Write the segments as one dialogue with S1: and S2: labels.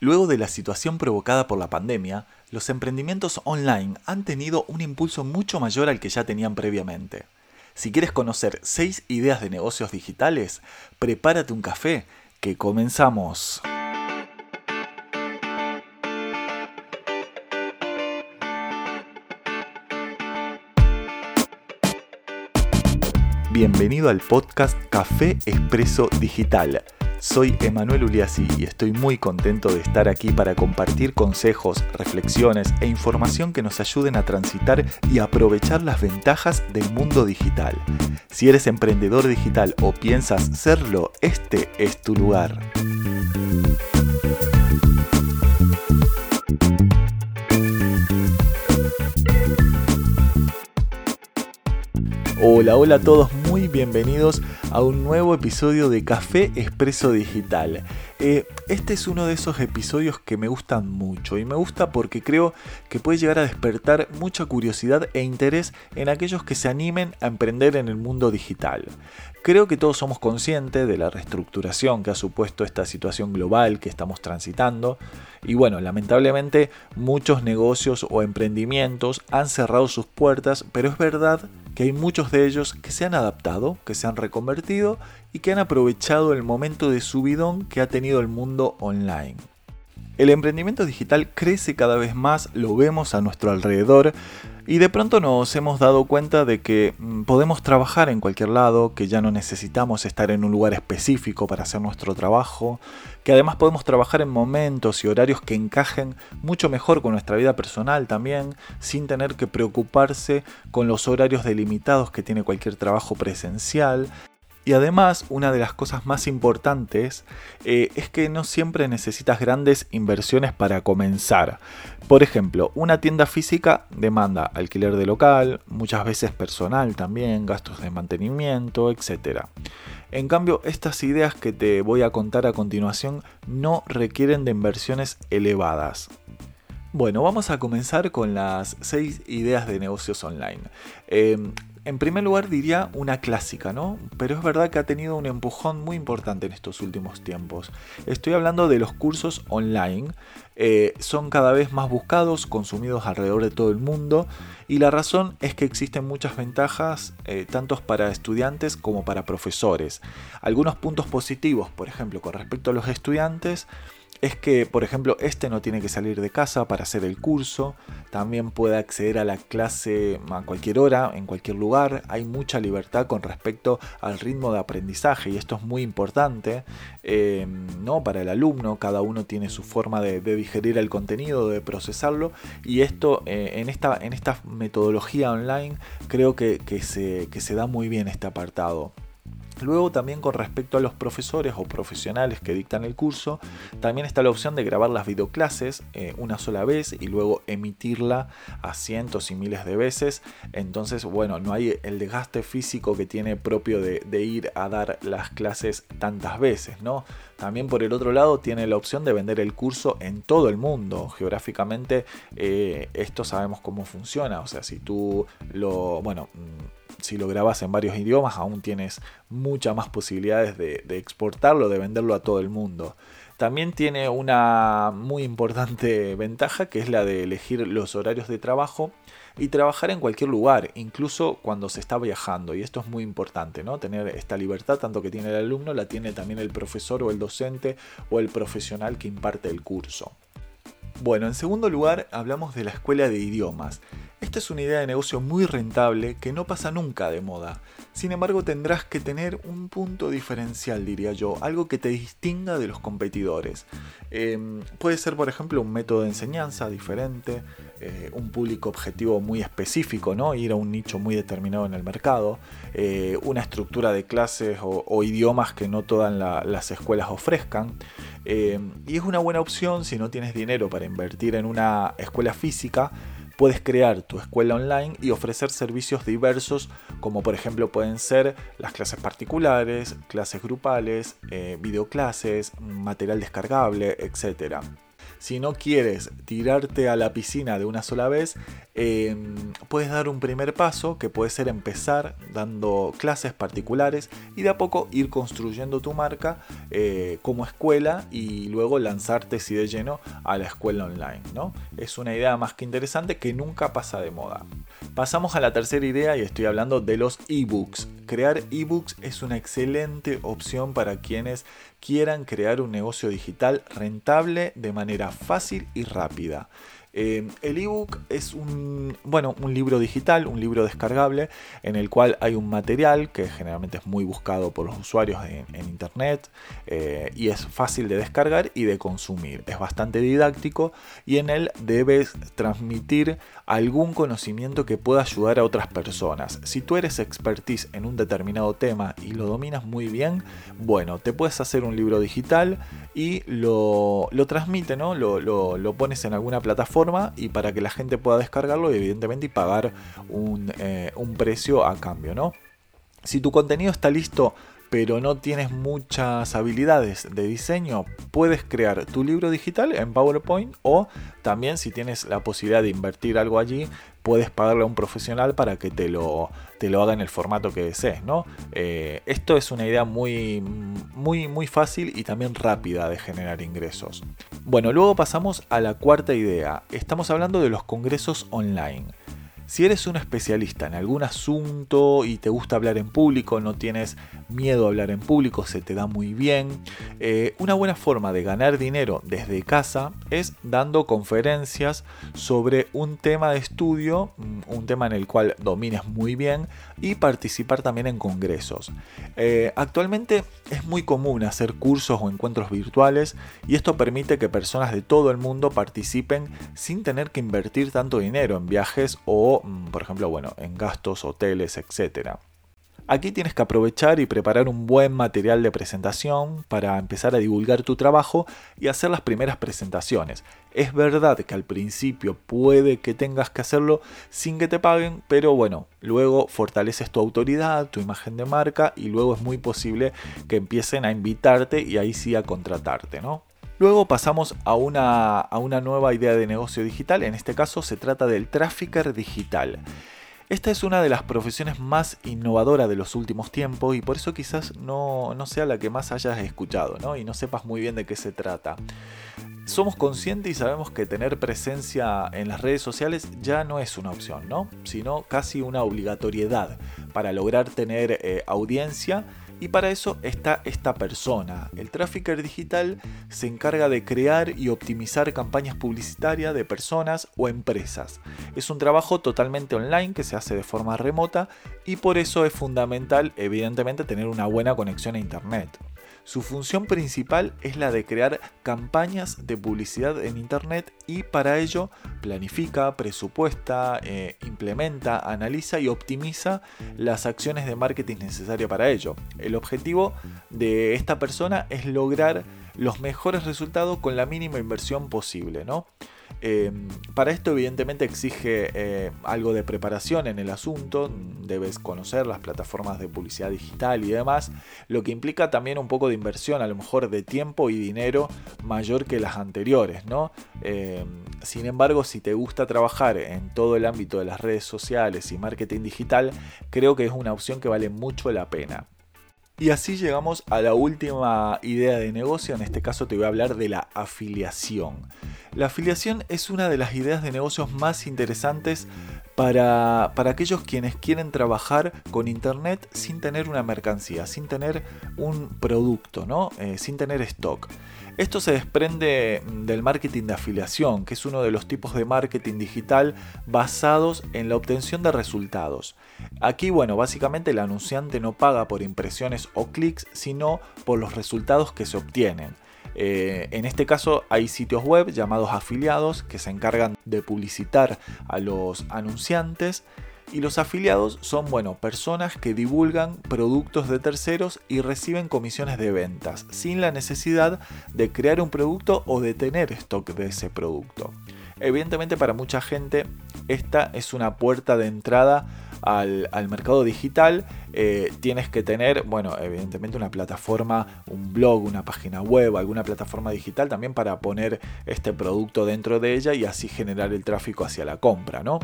S1: Luego de la situación provocada por la pandemia, los emprendimientos online han tenido un impulso mucho mayor al que ya tenían previamente. Si quieres conocer 6 ideas de negocios digitales, prepárate un café, que comenzamos. Bienvenido al podcast Café Expreso Digital soy Emanuel Uliassi y estoy muy contento de estar aquí para compartir consejos, reflexiones e información que nos ayuden a transitar y aprovechar las ventajas del mundo digital. Si eres emprendedor digital o piensas serlo, este es tu lugar. Hola, hola a todos, bienvenidos a un nuevo episodio de Café Expreso Digital. Eh, este es uno de esos episodios que me gustan mucho y me gusta porque creo que puede llegar a despertar mucha curiosidad e interés en aquellos que se animen a emprender en el mundo digital. Creo que todos somos conscientes de la reestructuración que ha supuesto esta situación global que estamos transitando y bueno, lamentablemente muchos negocios o emprendimientos han cerrado sus puertas, pero es verdad que hay muchos de ellos que se han adaptado, que se han reconvertido y que han aprovechado el momento de subidón que ha tenido el mundo online. El emprendimiento digital crece cada vez más, lo vemos a nuestro alrededor y de pronto nos hemos dado cuenta de que mm, podemos trabajar en cualquier lado, que ya no necesitamos estar en un lugar específico para hacer nuestro trabajo, que además podemos trabajar en momentos y horarios que encajen mucho mejor con nuestra vida personal también, sin tener que preocuparse con los horarios delimitados que tiene cualquier trabajo presencial. Y además, una de las cosas más importantes eh, es que no siempre necesitas grandes inversiones para comenzar. Por ejemplo, una tienda física demanda alquiler de local, muchas veces personal también, gastos de mantenimiento, etc. En cambio, estas ideas que te voy a contar a continuación no requieren de inversiones elevadas. Bueno, vamos a comenzar con las 6 ideas de negocios online. Em, en primer lugar diría una clásica, ¿no? Pero es verdad que ha tenido un empujón muy importante en estos últimos tiempos. Estoy hablando de los cursos online. Eh, son cada vez más buscados, consumidos alrededor de todo el mundo. Y la razón es que existen muchas ventajas, eh, tanto para estudiantes como para profesores. Algunos puntos positivos, por ejemplo, con respecto a los estudiantes, es que, por ejemplo, este no tiene que salir de casa para hacer el curso, también puede acceder a la clase a cualquier hora, en cualquier lugar, hay mucha libertad con respecto al ritmo de aprendizaje y esto es muy importante em, ¿no? para el alumno, cada uno tiene su forma de, digerir el contenido, de procesarlo y esto eh, en, esta, en esta metodología online creo que, se, que se da muy bien este apartado. Luego también con respecto a los profesores o profesionales que dictan el curso, también está la opción de grabar las videoclases eh, una sola vez y luego emitirla a cientos y miles de veces. Entonces, bueno, no hay el desgaste físico que tiene propio de, ir a dar las clases tantas veces, ¿no? También por el otro lado tiene la opción de vender el curso en todo el mundo. Geográficamente eh, esto sabemos cómo funciona. O sea, si tú lo, bueno, si lo grabas en varios idiomas, aún tienes muchas más posibilidades de, exportarlo, de venderlo a todo el mundo. También tiene una muy importante ventaja que es la de elegir los horarios de trabajo y trabajar en cualquier lugar, incluso cuando se está viajando. Y esto es muy importante, ¿no? Tener esta libertad, tanto que tiene el alumno, la tiene también el profesor o el docente o el profesional que imparte el curso. Bueno, en segundo lugar hablamos de la escuela de idiomas. Esta es una idea de negocio muy rentable que no pasa nunca de moda. Sin embargo, tendrás que tener un punto diferencial, diría yo, algo que te distinga de los competidores. Em, puede ser, por ejemplo, un método de enseñanza diferente, eh, un público objetivo muy específico, ¿no? ir a un nicho muy determinado en el mercado, eh, una estructura de clases o, idiomas que no todas las escuelas ofrezcan. Em, y es una buena opción si no tienes dinero para invertir en una escuela física puedes crear tu escuela online y ofrecer servicios diversos como por ejemplo pueden ser las clases particulares, clases grupales, eh, videoclases, material descargable, etc. Si no quieres tirarte a la piscina de una sola vez, em, puedes dar un primer paso que puede ser empezar dando clases particulares y de a poco ir construyendo tu marca eh, como escuela y luego lanzarte si de lleno a la escuela online. ¿no? Es una idea más que interesante que nunca pasa de moda. Pasamos a la tercera idea y estoy hablando de los ebooks. Crear ebooks es una excelente opción para quienes quieran crear un negocio digital rentable de manera fácil y rápida. Eh, el ebook es un, bueno, un libro digital, un libro descargable, en el cual hay un material que generalmente es muy buscado por los usuarios en, internet eh, y es fácil de descargar y de consumir. Es bastante didáctico y en él debes transmitir algún conocimiento que pueda ayudar a otras personas. Si tú eres expertise en un determinado tema y lo dominas muy bien, bueno, te puedes hacer un libro digital y lo, lo transmite, ¿no? Lo, lo pones en alguna plataforma y para que la gente pueda descargarlo evidentemente y pagar un, eh, un precio a cambio, ¿no? Si tu contenido está listo pero no tienes muchas habilidades de diseño, puedes crear tu libro digital en PowerPoint o también si tienes la posibilidad de invertir algo allí, puedes pagarle a un profesional para que te lo, te lo haga en el formato que desees. ¿no? Eh, esto es una idea muy, muy, muy fácil y también rápida de generar ingresos. Bueno, luego pasamos a la cuarta idea. Estamos hablando de los congresos online. Si eres un especialista en algún asunto y te gusta hablar en público, no tienes miedo a hablar en público, se te da muy bien, eh, una buena forma de ganar dinero desde casa es dando conferencias sobre un tema de estudio, mm, un tema en el cual domines muy bien y participar también en congresos. Eh, actualmente es muy común hacer cursos o encuentros virtuales y esto permite que personas de todo el mundo participen sin tener que invertir tanto dinero en viajes o Mm, por ejemplo, bueno, en gastos, hoteles, etc. Aquí tienes que aprovechar y preparar un buen material de presentación para empezar a divulgar tu trabajo y hacer las primeras presentaciones. Es verdad que al principio puede que tengas que hacerlo sin que te paguen, pero bueno, luego fortaleces tu autoridad, tu imagen de marca y luego es muy posible que empiecen a invitarte y ahí sí a contratarte, ¿no? Luego pasamos a una, a una nueva idea de negocio digital, en este caso se trata del trafficker digital. Esta es una de las profesiones más innovadoras de los últimos tiempos y por eso quizás no, sea la que más hayas escuchado ¿no? y no sepas muy bien de qué se trata. Somos conscientes y sabemos que tener presencia en las redes sociales ya no es una opción, ¿no? sino casi una obligatoriedad para lograr tener eh, audiencia y para eso está esta persona. El trafficker digital se encarga de crear y optimizar campañas publicitarias de personas o empresas. Es un trabajo totalmente online que se hace de forma remota y por eso es fundamental evidentemente tener una buena conexión a Internet. Su función principal es la de crear campañas de publicidad en Internet y para ello planifica, presupuesta, eh, implementa, analiza y optimiza las acciones de marketing necesarias para ello. El objetivo de esta persona es lograr los mejores resultados con la mínima inversión posible, ¿no? Em, para esto evidentemente exige eh, algo de preparación en el asunto, debes conocer las plataformas de publicidad digital y demás, lo que implica también un poco de inversión, a lo mejor de tiempo y dinero mayor que las anteriores, ¿no? Em, sin embargo, si te gusta trabajar en todo el ámbito de las redes sociales y marketing digital, creo que es una opción que vale mucho la pena. Y así llegamos a la última idea de negocio, en este caso te voy a hablar de la afiliación. La afiliación es una de las ideas de negocios más interesantes para, aquellos quienes quieren trabajar con Internet sin tener una mercancía, sin tener un producto, ¿no? Eh, sin tener stock. Esto se desprende del marketing de afiliación, que es uno de los tipos de marketing digital basados en la obtención de resultados. Aquí, bueno, básicamente el anunciante no paga por impresiones o clics, sino por los resultados que se obtienen. Eh, en este caso hay sitios web llamados afiliados que se encargan de publicitar a los anunciantes y los afiliados son, bueno, personas que divulgan productos de terceros y reciben comisiones de ventas, sin la necesidad de crear un producto o de tener stock de ese producto. Evidentemente para mucha gente esta es una puerta de entrada al, mercado digital, eh, tienes que tener, bueno, evidentemente una plataforma, un blog, una página web, alguna plataforma digital también para poner este producto dentro de ella y así generar el tráfico hacia la compra, ¿no?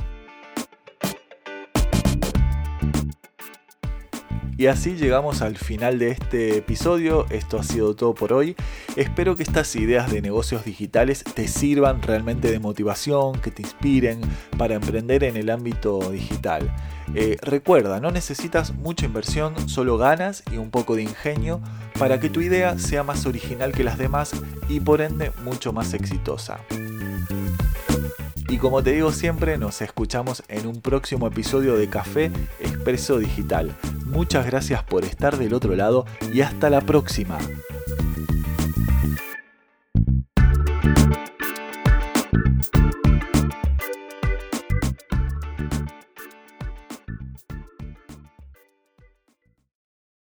S1: Y así llegamos al final de este episodio. Esto ha sido todo por hoy. Espero que estas ideas de negocios digitales te sirvan realmente de motivación, que te inspiren para emprender en el ámbito digital. Eh, recuerda, no necesitas mucha inversión, solo ganas y un poco de ingenio para que tu idea sea más original que las demás y por ende mucho más exitosa. Y como te digo siempre, nos escuchamos en un próximo episodio de Café Expreso Digital. Muchas gracias por estar del otro lado y hasta la próxima.